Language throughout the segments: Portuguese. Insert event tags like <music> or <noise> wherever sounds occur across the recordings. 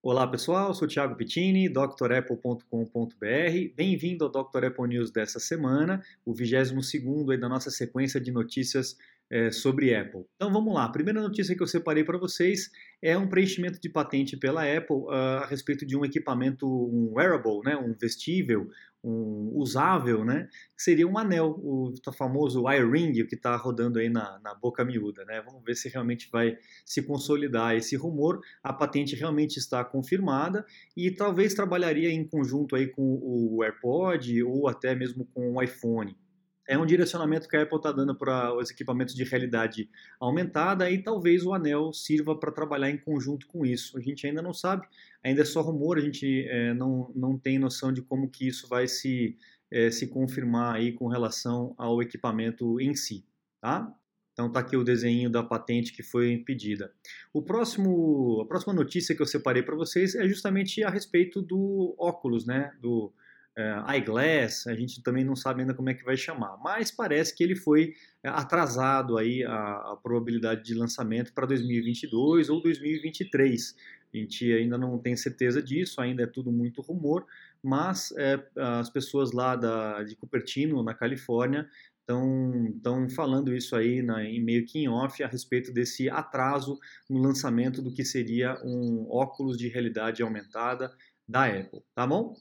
Olá pessoal, sou Thiago Pittini, drapple.com.br. Bem-vindo ao Dr. Apple News dessa semana, o 22º da nossa sequência de notícias é, sobre Apple. Então vamos lá, a primeira notícia que eu separei para vocês é um preenchimento de patente pela Apple uh, a respeito de um equipamento, um wearable, né, um vestível, um usável, né, que seria um anel, o famoso iRing, que está rodando aí na, na, boca miúda. Né? Vamos ver se realmente vai se consolidar esse rumor. A patente realmente está confirmada e talvez trabalharia em conjunto aí com o AirPod ou até mesmo com o iPhone é um direcionamento que a Apple está dando para os equipamentos de realidade aumentada e talvez o anel sirva para trabalhar em conjunto com isso. A gente ainda não sabe, ainda é só rumor, a gente é, não, não tem noção de como que isso vai se, é, se confirmar aí com relação ao equipamento em si, tá? Então tá aqui o desenho da patente que foi pedida. O próximo, a próxima notícia que eu separei para vocês é justamente a respeito do óculos, né? Do é, eyeglass, a gente também não sabe ainda como é que vai chamar, mas parece que ele foi é, atrasado aí a, a probabilidade de lançamento para 2022 ou 2023. A gente ainda não tem certeza disso, ainda é tudo muito rumor, mas é, as pessoas lá da, de Cupertino, na Califórnia, estão falando isso aí na, em meio que em off a respeito desse atraso no lançamento do que seria um óculos de realidade aumentada da Apple, tá bom?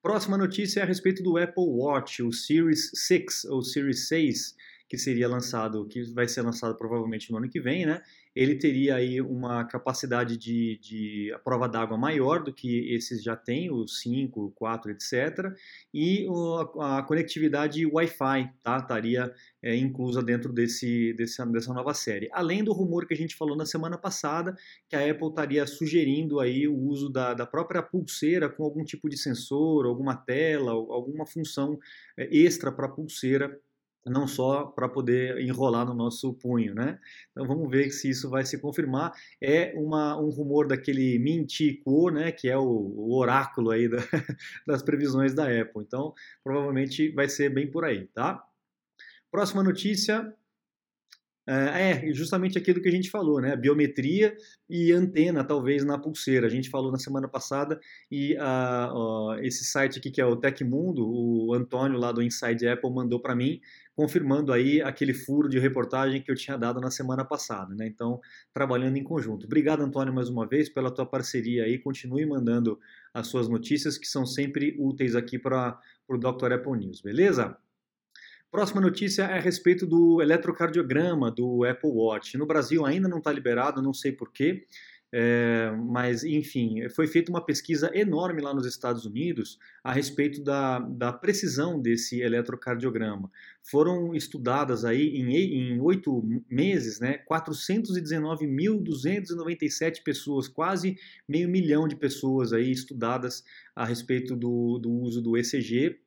Próxima notícia é a respeito do Apple Watch, o Series 6 ou Series 6, que seria lançado, que vai ser lançado provavelmente no ano que vem, né? Ele teria aí uma capacidade de, de a prova d'água maior do que esses já têm, os 5, o 4, etc. E a, a conectividade Wi-Fi, tá? Estaria é, inclusa dentro desse, desse, dessa nova série. Além do rumor que a gente falou na semana passada, que a Apple estaria sugerindo aí o uso da, da própria pulseira com algum tipo de sensor, alguma tela, alguma função é, extra para a pulseira não só para poder enrolar no nosso punho, né? Então vamos ver se isso vai se confirmar. É uma, um rumor daquele Mintico, né? Que é o, o oráculo aí da, <laughs> das previsões da Apple. Então provavelmente vai ser bem por aí, tá? Próxima notícia é, é justamente aquilo que a gente falou, né? Biometria e antena, talvez, na pulseira. A gente falou na semana passada e uh, uh, esse site aqui, que é o Tecmundo, o Antônio lá do Inside Apple mandou para mim, confirmando aí aquele furo de reportagem que eu tinha dado na semana passada, né? Então, trabalhando em conjunto. Obrigado, Antônio, mais uma vez pela tua parceria aí. Continue mandando as suas notícias, que são sempre úteis aqui para o Dr. Apple News, beleza? Próxima notícia é a respeito do eletrocardiograma do Apple Watch. No Brasil ainda não está liberado, não sei porquê, é, mas enfim, foi feita uma pesquisa enorme lá nos Estados Unidos a respeito da, da precisão desse eletrocardiograma. Foram estudadas aí em oito meses, né, 419.297 pessoas, quase meio milhão de pessoas aí estudadas a respeito do, do uso do ECG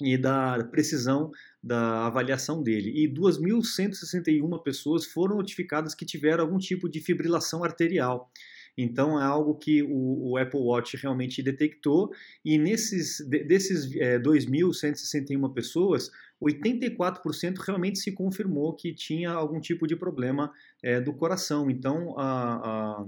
e da precisão da avaliação dele. E 2.161 pessoas foram notificadas que tiveram algum tipo de fibrilação arterial. Então é algo que o, o Apple Watch realmente detectou e nesses desses é, 2.161 pessoas, 84% realmente se confirmou que tinha algum tipo de problema é, do coração. Então a, a,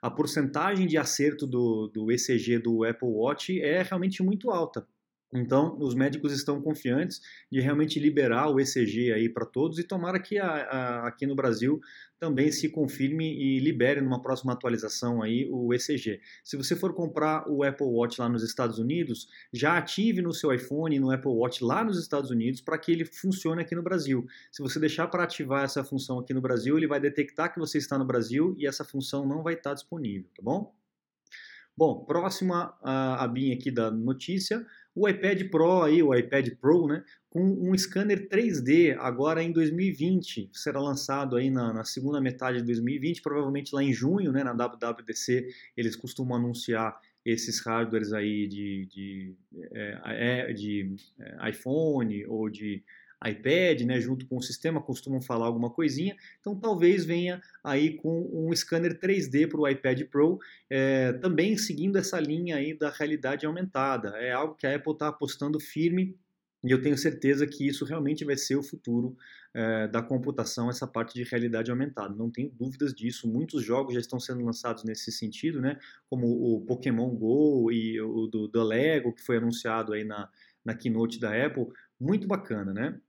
a porcentagem de acerto do, do ECG do Apple Watch é realmente muito alta. Então, os médicos estão confiantes de realmente liberar o ECG aí para todos e tomara que a, a, aqui no Brasil também se confirme e libere numa próxima atualização aí o ECG. Se você for comprar o Apple Watch lá nos Estados Unidos, já ative no seu iPhone no Apple Watch lá nos Estados Unidos para que ele funcione aqui no Brasil. Se você deixar para ativar essa função aqui no Brasil, ele vai detectar que você está no Brasil e essa função não vai estar disponível, tá bom? Bom, próxima abinha aqui da notícia, o iPad Pro aí, o iPad Pro, né, com um scanner 3D agora em 2020, será lançado aí na, na, segunda metade de 2020, provavelmente lá em junho, né, na WWDC, eles costumam anunciar esses hardwares aí de, de, é, de é, iPhone ou de iPad, né, junto com o sistema, costumam falar alguma coisinha. Então talvez venha aí com um scanner 3D para o iPad Pro, é, também seguindo essa linha aí da realidade aumentada. É algo que a Apple está apostando firme E eu tenho certeza que isso realmente vai ser o futuro é, da computação, essa parte de realidade aumentada. Não tenho dúvidas disso. Muitos jogos já estão sendo lançados nesse sentido, né? Como o Pokémon Go e o do, do Lego, que foi anunciado aí na, na keynote da Apple. Muito bacana, né?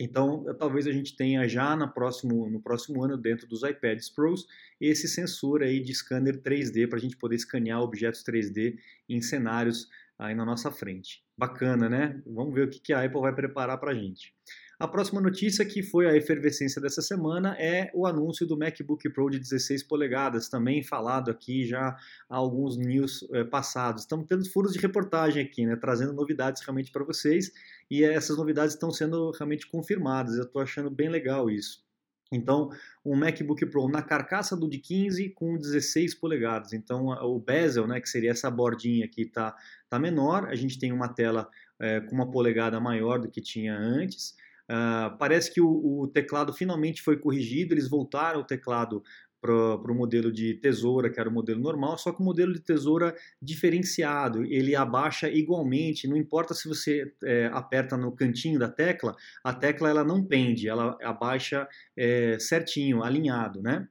Então, talvez a gente tenha já no próximo, no próximo ano, dentro dos iPads Pros, esse sensor aí de scanner 3D para a gente poder escanear objetos 3D em cenários aí na nossa frente. Bacana, né? Vamos ver o que a Apple vai preparar para a gente. A próxima notícia, que foi a efervescência dessa semana, é o anúncio do MacBook Pro de 16 polegadas, também falado aqui já há alguns news é, passados. Estamos tendo furos de reportagem aqui, né, trazendo novidades realmente para vocês, e essas novidades estão sendo realmente confirmadas. Eu estou achando bem legal isso. Então, um MacBook Pro na carcaça do de 15 com 16 polegadas. Então, o bezel, né, que seria essa bordinha aqui, está tá menor. A gente tem uma tela é, com uma polegada maior do que tinha antes. Uh, parece que o, o, teclado finalmente foi corrigido, eles voltaram o teclado para o modelo de tesoura, que era o modelo normal, só que o modelo de tesoura diferenciado, ele abaixa igualmente, não importa se você é, aperta no cantinho da tecla, a tecla ela não pende, ela abaixa é, certinho, alinhado, né?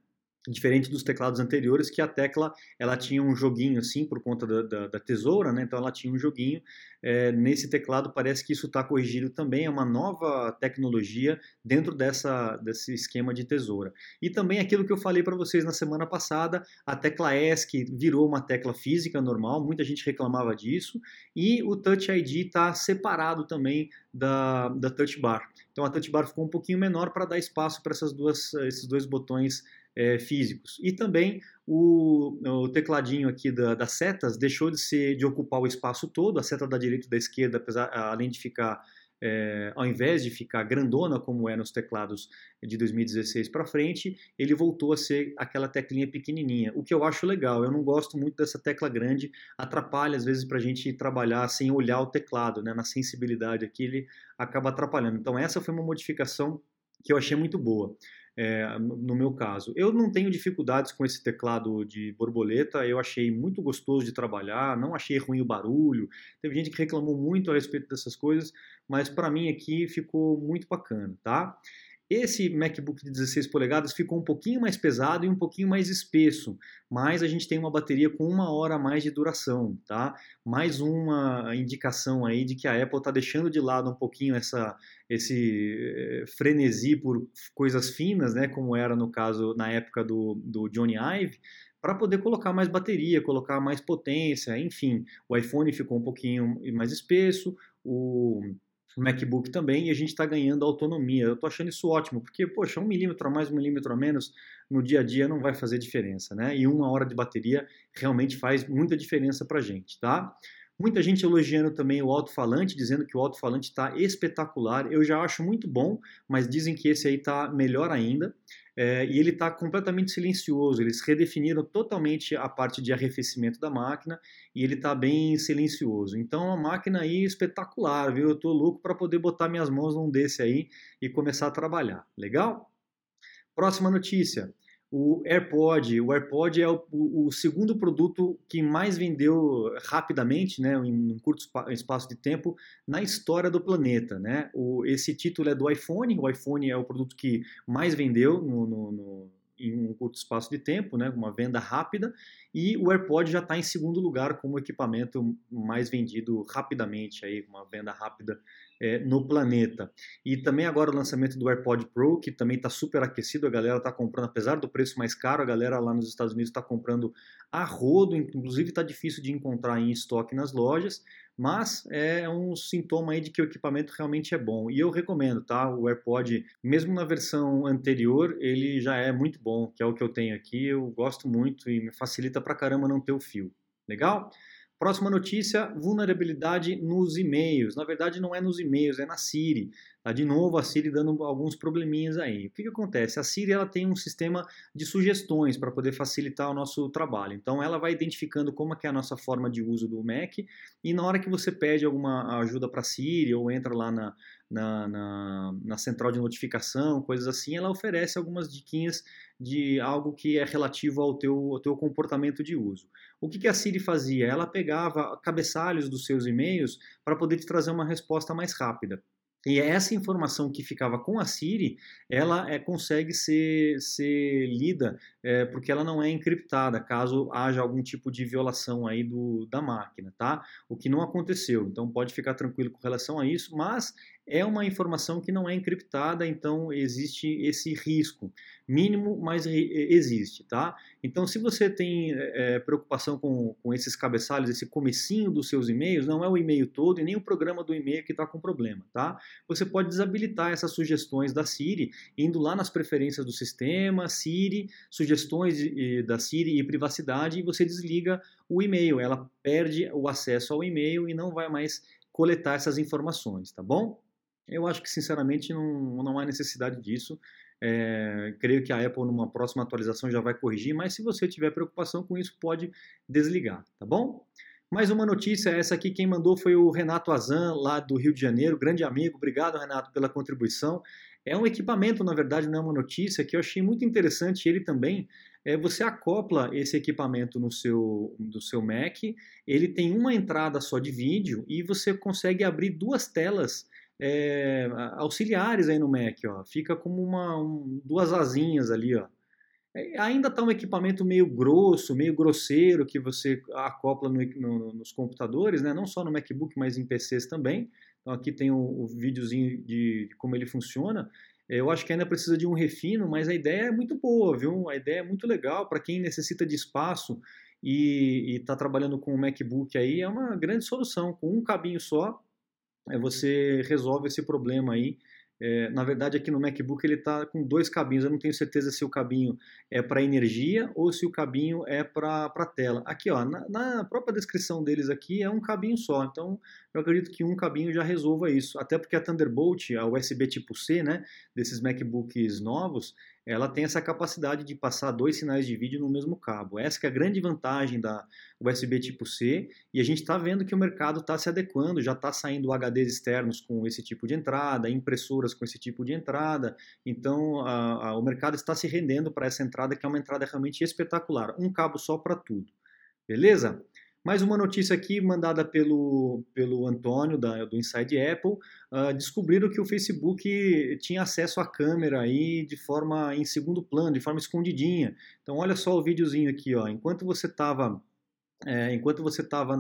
Diferente dos teclados anteriores, que a tecla ela tinha um joguinho assim por conta da, da, da tesoura, né? Então ela tinha um joguinho. É, nesse teclado parece que isso está corrigido também, é uma nova tecnologia dentro dessa, desse esquema de tesoura. E também aquilo que eu falei para vocês na semana passada, a tecla ESC virou uma tecla física normal, muita gente reclamava disso, e o Touch ID está separado também da, da Touch Bar. Então a Touch Bar ficou um pouquinho menor para dar espaço para esses dois botões é, físicos. E também o, o tecladinho aqui da, das setas deixou de ser de ocupar o espaço todo, a seta da direita e da esquerda, apesar, além de ficar é, ao invés de ficar grandona como é nos teclados de 2016 para frente, ele voltou a ser aquela teclinha pequenininha, o que eu acho legal. Eu não gosto muito dessa tecla grande, atrapalha às vezes para a gente trabalhar sem olhar o teclado, né? na sensibilidade aqui ele acaba atrapalhando. Então essa foi uma modificação que eu achei muito boa é, no meu caso. Eu não tenho dificuldades com esse teclado de borboleta, eu achei muito gostoso de trabalhar, não achei ruim o barulho. Teve gente que reclamou muito a respeito dessas coisas, mas para mim aqui ficou muito bacana, tá? Esse MacBook de 16 polegadas ficou um pouquinho mais pesado e um pouquinho mais espesso, mas a gente tem uma bateria com uma hora a mais de duração, tá? Mais uma indicação aí de que a Apple está deixando de lado um pouquinho essa, esse eh, frenesi por coisas finas, né? Como era no caso na época do, do Johnny Ive, para poder colocar mais bateria, colocar mais potência, enfim. O iPhone ficou um pouquinho mais espesso, o MacBook também, e a gente está ganhando autonomia. Eu estou achando isso ótimo, porque, poxa, um milímetro a mais, um milímetro a menos, no dia a dia não vai fazer diferença, né? E uma hora de bateria realmente faz muita diferença para a gente, tá? Muita gente elogiando também o alto-falante, dizendo que o alto-falante está espetacular. Eu já acho muito bom, mas dizem que esse aí está melhor ainda. É, e ele está completamente silencioso. Eles redefiniram totalmente a parte de arrefecimento da máquina e ele está bem silencioso. Então, a máquina aí espetacular, viu? Eu estou louco para poder botar minhas mãos num desse aí e começar a trabalhar. Legal? Próxima notícia o AirPod. O AirPod é o, o, segundo produto que mais vendeu rapidamente, né, em um curto espaço de tempo, na história do planeta. Né? O, esse título é do iPhone. O iPhone é o produto que mais vendeu no, no, no em um curto espaço de tempo, né, uma venda rápida, e o AirPod já está em segundo lugar como equipamento mais vendido rapidamente, aí, uma venda rápida é, no planeta. E também agora o lançamento do AirPod Pro, que também está super aquecido, a galera está comprando, apesar do preço mais caro, a galera lá nos Estados Unidos está comprando a rodo, inclusive está difícil de encontrar em estoque nas lojas, mas é um sintoma aí de que o equipamento realmente é bom. E eu recomendo, tá? O AirPod, mesmo na versão anterior, ele já é muito bom, que é o que eu tenho aqui, eu gosto muito e me facilita pra caramba não ter o fio. Legal? Próxima notícia: vulnerabilidade nos e-mails. Na verdade, não é nos e-mails, é na Siri. Tá? De novo, a Siri dando alguns probleminhas aí. O que, que acontece? A Siri ela tem um sistema de sugestões para poder facilitar o nosso trabalho. Então, ela vai identificando como é, é a nossa forma de uso do Mac e na hora que você pede alguma ajuda para a Siri ou entra lá na, na, na, na, central de notificação, coisas assim, ela oferece algumas diquinhas de algo que é relativo ao teu, ao teu comportamento de uso. O que, que a Siri fazia? Ela pegava cabeçalhos dos seus e-mails para poder te trazer uma resposta mais rápida. E essa informação que ficava com a Siri, ela é, consegue ser, ser lida é, porque ela não é encriptada, caso haja algum tipo de violação aí do, da máquina, tá? O que não aconteceu, então pode ficar tranquilo com relação a isso, mas é uma informação que não é encriptada, então existe esse risco mínimo, mas existe, tá? Então, se você tem é, preocupação com, com esses cabeçalhos, esse comecinho dos seus e-mails, não é o e-mail todo e nem o programa do e-mail que está com problema, tá? Você pode desabilitar essas sugestões da Siri, indo lá nas preferências do sistema, Siri, sugestões da Siri e privacidade, e você desliga o e-mail, ela perde o acesso ao e-mail e não vai mais coletar essas informações, tá bom? Eu acho que, sinceramente, não, não há necessidade disso. É, creio que a Apple, numa próxima atualização, já vai corrigir, mas se você tiver preocupação com isso, pode desligar, tá bom? Mais uma notícia, essa aqui quem mandou foi o Renato Azan, lá do Rio de Janeiro, grande amigo. Obrigado, Renato, pela contribuição. É um equipamento, na verdade, não é uma notícia, que eu achei muito interessante, ele também. É, você acopla esse equipamento no seu, no seu Mac, ele tem uma entrada só de vídeo e você consegue abrir duas telas é, auxiliares aí no Mac, ó. Fica como uma, um, duas asinhas ali, ó. É, ainda está um equipamento meio grosso, meio grosseiro que você acopla no, no, nos computadores, né? não só no MacBook, mas em PCs também. Então aqui tem o, o videozinho de, de, como ele funciona. É, eu acho que ainda precisa de um refino, mas a ideia é muito boa, viu? A ideia é muito legal para quem necessita de espaço e está trabalhando com o MacBook aí, é uma grande solução. Com um cabinho só, você resolve esse problema aí. É, na verdade, aqui no MacBook ele está com dois cabinhos. Eu não tenho certeza se o cabinho é para energia ou se o cabinho é para tela. Aqui, ó, na, na, própria descrição deles aqui é um cabinho só. Então, eu acredito que um cabinho já resolva isso. Até porque a Thunderbolt, a USB tipo C, né, desses MacBooks novos, ela tem essa capacidade de passar dois sinais de vídeo no mesmo cabo. Essa é a grande vantagem da USB tipo C e a gente está vendo que o mercado está se adequando, já está saindo HDs externos com esse tipo de entrada, impressoras com esse tipo de entrada, então a, a, o mercado está se rendendo para essa entrada que é uma entrada realmente espetacular, um cabo só para tudo. Beleza? Mais uma notícia aqui mandada pelo, pelo Antônio da, do Inside Apple. Uh, descobriram que o Facebook tinha acesso à câmera aí de forma em segundo plano, de forma escondidinha. Então olha só o videozinho aqui, ó. Enquanto você estava é, enquanto você estava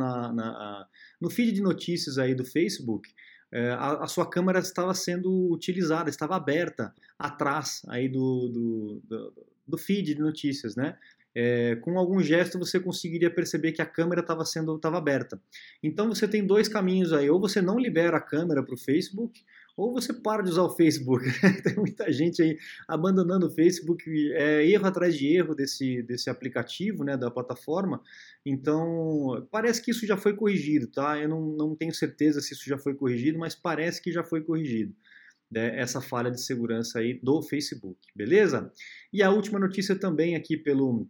no feed de notícias aí do Facebook, é, a, a, sua câmera estava sendo utilizada, estava aberta atrás aí do, do, do, do feed de notícias, né? É, com algum gesto você conseguiria perceber que a câmera estava sendo estava aberta. Então você tem dois caminhos aí, ou você não libera a câmera para o Facebook, ou você para de usar o Facebook. <laughs> tem muita gente aí abandonando o Facebook, é erro atrás de erro desse, desse aplicativo, né, da plataforma. Então parece que isso já foi corrigido, tá? Eu não, não tenho certeza se isso já foi corrigido, mas parece que já foi corrigido né, essa falha de segurança aí do Facebook, beleza? E a última notícia também aqui pelo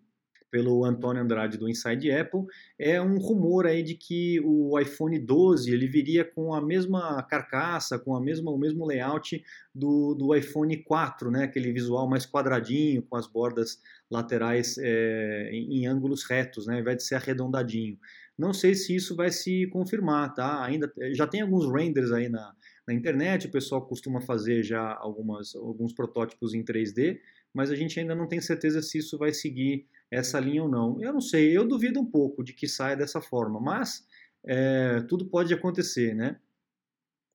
pelo Antônio Andrade do Inside Apple, é um rumor aí de que o iPhone 12 ele viria com a mesma carcaça, com a mesma, o mesmo layout do, do iPhone 4, né? aquele visual mais quadradinho, com as bordas laterais é, em, em, ângulos retos, né? ao invés de ser arredondadinho. Não sei se isso vai se confirmar, tá? Ainda já tem alguns renders aí na, na internet, o pessoal costuma fazer já algumas, alguns protótipos em 3D, mas a gente ainda não tem certeza se isso vai seguir essa linha ou não. Eu não sei, eu duvido um pouco de que saia dessa forma, mas é, tudo pode acontecer, né?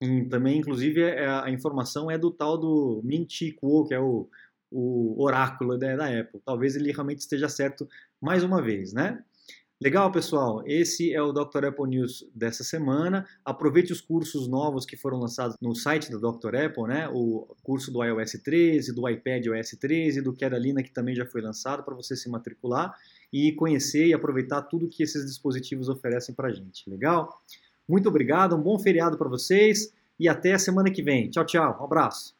E também, inclusive, é, a informação é do tal do Minchi Kuo, que é o, o oráculo da, da Apple. Talvez ele realmente esteja certo mais uma vez, né? Legal, pessoal? Esse é o Dr. Apple News dessa semana. Aproveite os cursos novos que foram lançados no site da Dr. Apple, né? O curso do iOS 13, do iPad OS 13, do Catalina, que também já foi lançado para você se matricular e conhecer e aproveitar tudo que esses dispositivos oferecem para a gente. Legal? Muito obrigado, um bom feriado para vocês e até a semana que vem. Tchau, tchau. Um abraço.